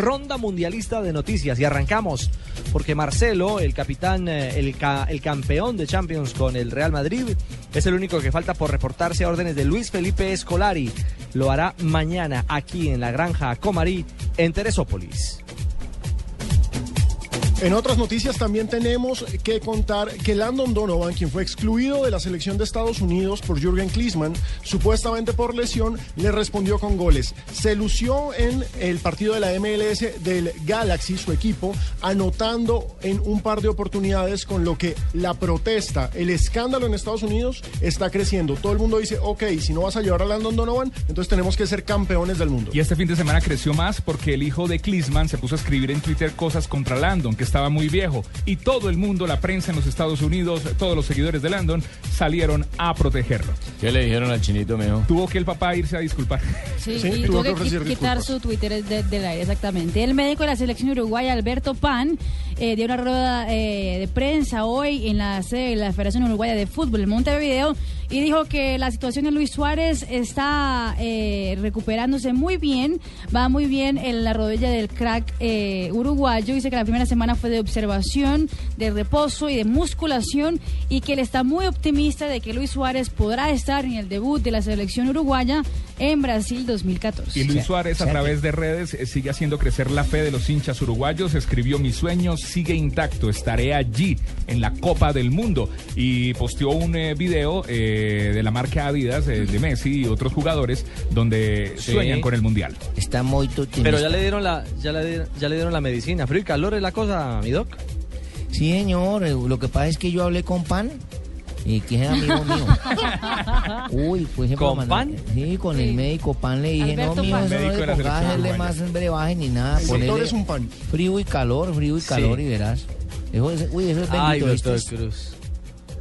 Ronda mundialista de noticias y arrancamos porque Marcelo, el capitán, eh, el, ca- el campeón de Champions con el Real Madrid, es el único que falta por reportarse a órdenes de Luis Felipe Escolari. Lo hará mañana aquí en la granja Comarí, en Teresópolis. En otras noticias también tenemos que contar que Landon Donovan, quien fue excluido de la selección de Estados Unidos por Jürgen Klinsmann, supuestamente por lesión, le respondió con goles. Se lució en el partido de la MLS del Galaxy, su equipo, anotando en un par de oportunidades con lo que la protesta, el escándalo en Estados Unidos está creciendo. Todo el mundo dice, ok, si no vas a llevar a Landon Donovan, entonces tenemos que ser campeones del mundo. Y este fin de semana creció más porque el hijo de Klinsmann se puso a escribir en Twitter cosas contra Landon, que estaba muy viejo. Y todo el mundo, la prensa en los Estados Unidos, todos los seguidores de Landon, salieron a protegerlo. ¿Qué le dijeron al chinito, mijo? Tuvo que el papá irse a disculpar. Sí, Sí, y tuvo que quitar disculpas. su Twitter de- del aire, exactamente. El médico de la selección uruguaya, Alberto Pan, eh, dio una rueda eh, de prensa hoy en la sede de la Federación Uruguaya de Fútbol, en Montevideo, y dijo que la situación de Luis Suárez está eh, recuperándose muy bien, va muy bien en la rodilla del crack eh, uruguayo. Dice que la primera semana fue de observación, de reposo y de musculación, y que él está muy optimista de que Luis Suárez podrá estar en el debut de la selección uruguaya en Brasil 2014. Y Luis Suárez a través de redes eh, sigue haciendo crecer la fe de los hinchas uruguayos. Escribió mi sueño sigue intacto, estaré allí en la Copa del Mundo. Y posteó un eh, video eh, de la marca Adidas eh, de Messi y otros jugadores donde Sí. sueñan con el Mundial. Está muy optimista. Pero ya le dieron la, ya le, dieron- ya le dieron la medicina. Frío y calor es la cosa, mi doc. Sí, señor. Lo que pasa es que yo hablé con Pan, y que es amigo mío. Uy, pues ejemplo, ¿Con Pan? Sí, con Sí. el médico Pan le dije, Alberto no, Pan. eso no le pongas hacerle más brebaje ni nada. El ponele es un pan. Frío y calor, frío y calor, Sí. y verás. Eso es, uy, eso es Ay, bendito. doctor ¿viste? Cruz.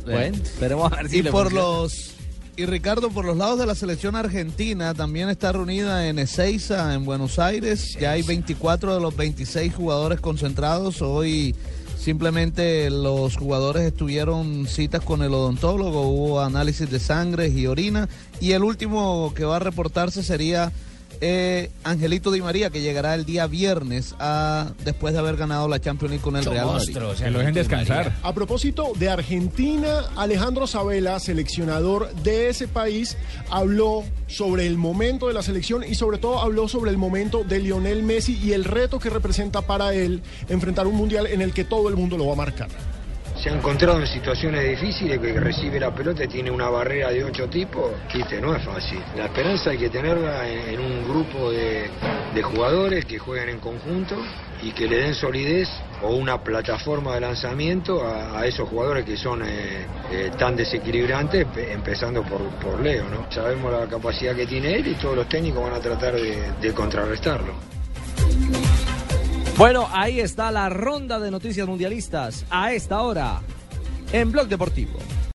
Bueno, esperemos a ver si y le por funciona. los y Ricardo por los lados de la selección argentina también está reunida en Ezeiza en Buenos Aires ya hay 24 de los 26 jugadores concentrados hoy simplemente los jugadores estuvieron citas con el odontólogo hubo análisis de sangre y orina y el último que va a reportarse sería eh, Angelito Di María que llegará el día viernes a, después de haber ganado la Champions League con el Real Madrid. Monstruos, Que lo dejen descansar. A propósito de Argentina, Alejandro Sabela, seleccionador de ese país, habló sobre el momento de la selección y sobre todo habló sobre el momento de Lionel Messi y el reto que representa para él enfrentar un mundial en el que todo el mundo lo va a marcar. Se ha encontrado en situaciones difíciles que recibe la pelota y tiene una barrera de ocho tipos, viste, no es fácil. La esperanza hay que tenerla en, un grupo de, jugadores que jueguen en conjunto y que le den solidez o una plataforma de lanzamiento a, esos jugadores que son eh, eh, tan desequilibrantes, pe- empezando por, por Leo, ¿no? Sabemos la capacidad que tiene él y todos los técnicos van a tratar de contrarrestarlo. Bueno, ahí está la ronda de noticias mundialistas a esta hora en Blog Deportivo.